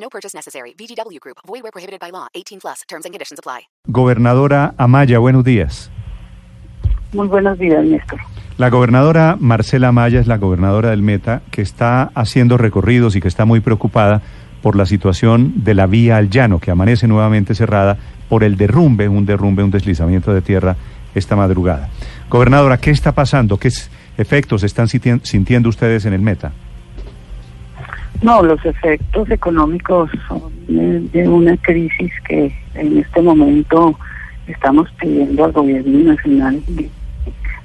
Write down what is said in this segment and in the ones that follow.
No purchase necessary. VGW Group. Void where prohibited by law. 18 plus. Terms and conditions apply. Gobernadora Amaya, buenos días. Muy buenos días, Néstor. La gobernadora Marcela Amaya es la gobernadora del Meta que está haciendo recorridos y que está muy preocupada por la situación de la vía al llano, que amanece nuevamente cerrada por el derrumbe, un derrumbe, un deslizamiento de tierra esta madrugada. Gobernadora, ¿qué está pasando? ¿Qué efectos están sintiendo ustedes en el Meta? No, los efectos económicos son de una crisis que en este momento estamos pidiendo al gobierno nacional que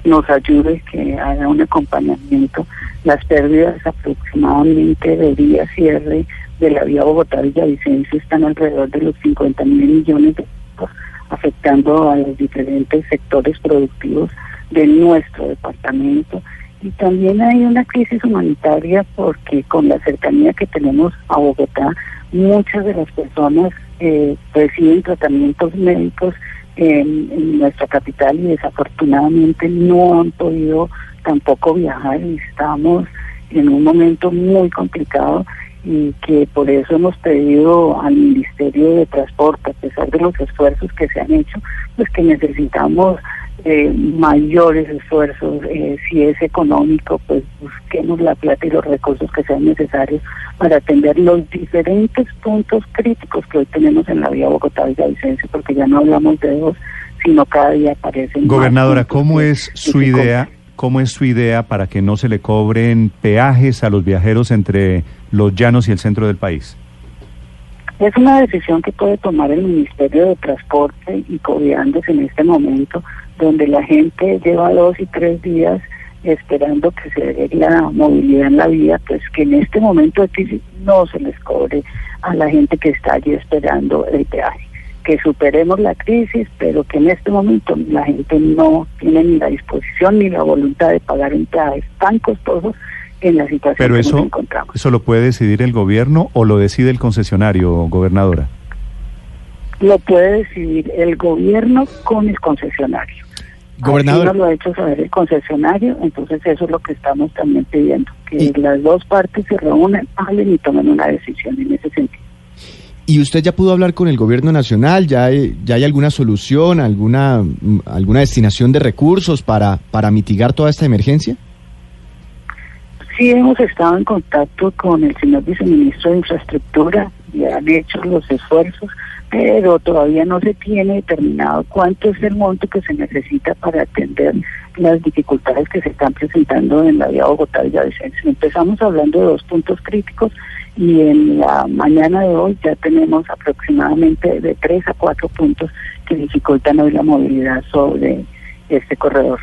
nos ayude, que haga un acompañamiento. Las pérdidas aproximadamente de día cierre de la vía Bogotá-Villavicencio están alrededor de los 50 mil millones de pesos, afectando a los diferentes sectores productivos de nuestro departamento y también hay una crisis humanitaria porque con la cercanía que tenemos a Bogotá, muchas de las personas eh, reciben tratamientos médicos en, nuestra capital y desafortunadamente no han podido tampoco viajar y estamos en un momento muy complicado y que por eso hemos pedido al Ministerio de Transporte, a pesar de los esfuerzos que se han hecho, pues que necesitamos eh, mayores esfuerzos, eh, si es económico, pues busquemos la plata y los recursos que sean necesarios para atender los diferentes puntos críticos que hoy tenemos en la vía Bogotá-Villavicencio, porque ya no hablamos de dos, sino cada día aparecen. Gobernadora, ¿cómo es su idea? ¿Cómo es su idea para que no se le cobren peajes a los viajeros entre los llanos y el centro del país? Es una decisión que puede tomar el Ministerio de Transporte y Coviandes en este momento, donde la gente lleva dos y tres días esperando que se dé la movilidad en la vía, pues que en este momento crisis no se les cobre a la gente que está allí esperando el peaje. Que superemos la crisis, pero que en este momento la gente no tiene ni la disposición ni la voluntad de pagar un peaje tan costoso en la situación Pero que eso, nos encontramos. ¿Eso lo puede decidir el gobierno o lo decide el concesionario, gobernadora? Lo puede decidir el gobierno con el concesionario. Gobernador. Así nos lo ha hecho saber el concesionario, entonces eso es lo que estamos también pidiendo, que las dos partes se reúnan, hablen y tomen una decisión en ese sentido. ¿Y usted ya pudo hablar con el gobierno nacional? ¿Ya hay, ya hay alguna solución, alguna, alguna destinación de recursos para, para mitigar toda esta emergencia? Sí, hemos estado en contacto con el señor viceministro de Infraestructura y han hecho los esfuerzos, pero todavía no se tiene determinado cuánto es el monto que se necesita para atender las dificultades que se están presentando en la vía Bogotá-Villavicencio. Empezamos hablando de dos puntos críticos y en la mañana de hoy ya tenemos aproximadamente de tres a cuatro puntos que dificultan hoy la movilidad sobre este corredor.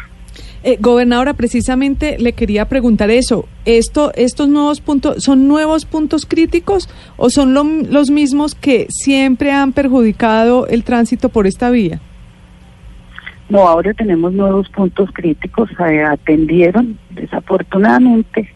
Eh, gobernadora, precisamente le quería preguntar eso. Esto, ¿Estos nuevos puntos son nuevos puntos críticos o son lo- los mismos que siempre han perjudicado el tránsito por esta vía? No, ahora tenemos nuevos puntos críticos, se atendieron, desafortunadamente,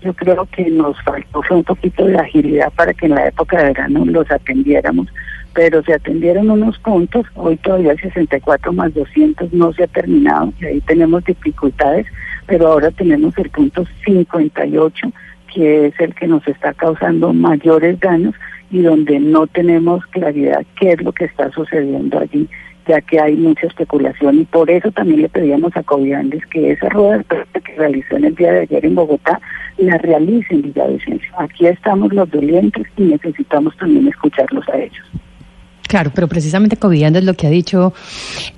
yo creo que nos faltó fue un poquito de agilidad para que en la época de verano los atendiéramos, pero se atendieron unos puntos, hoy todavía el 64 más 200 no se ha terminado y ahí tenemos dificultades, pero ahora tenemos el punto 58, que es el que nos está causando mayores daños y donde no tenemos claridad qué es lo que está sucediendo allí ya que hay mucha especulación y por eso también le pedíamos a Coviandes que esa rueda de prensa que realizó en el día de ayer en Bogotá la realice en Villavicencio. Aquí estamos los dolientes y necesitamos también escucharlos a ellos. Claro, pero precisamente Coviandes lo que ha dicho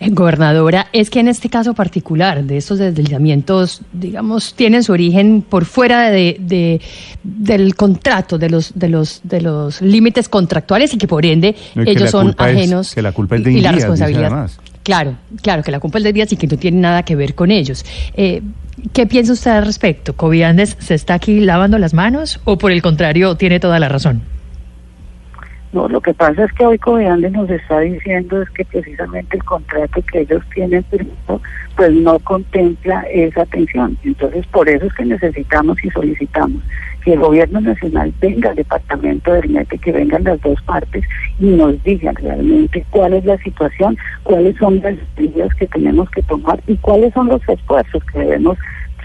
eh, gobernadora es que en este caso particular de estos deslizamientos, digamos, tienen su origen por fuera de, de- del contrato, de los de los de los límites contractuales y que por ende No, y que ellos son es- ajenos que la culpa es de y, y la responsabilidad. Claro, claro que la culpa es de Díaz y que no tiene nada que ver con ellos. Eh, ¿Qué piensa usted al respecto? ¿Coviandes se está aquí lavando las manos o por el contrario tiene toda la razón? No, lo que pasa es que hoy Coviandes nos está diciendo es que precisamente el contrato que ellos tienen firmado pues no contempla esa atención. Entonces, por eso es que necesitamos y solicitamos que el gobierno nacional venga al departamento del METE, que vengan las dos partes y nos digan realmente cuál es la situación, cuáles son las medidas que tenemos que tomar y cuáles son los esfuerzos que debemos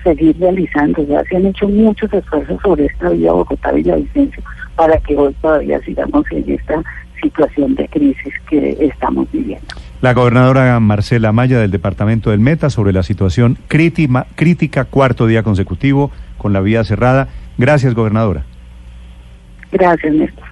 seguir realizando. Ya se han hecho muchos esfuerzos sobre esta vía Bogotá-Villavicencio para que hoy todavía sigamos en esta situación de crisis que estamos viviendo. La gobernadora Marcela Maya del departamento del Meta sobre la situación crítica, crítica cuarto día consecutivo con la vía cerrada. Gracias, gobernadora. Gracias, Néstor.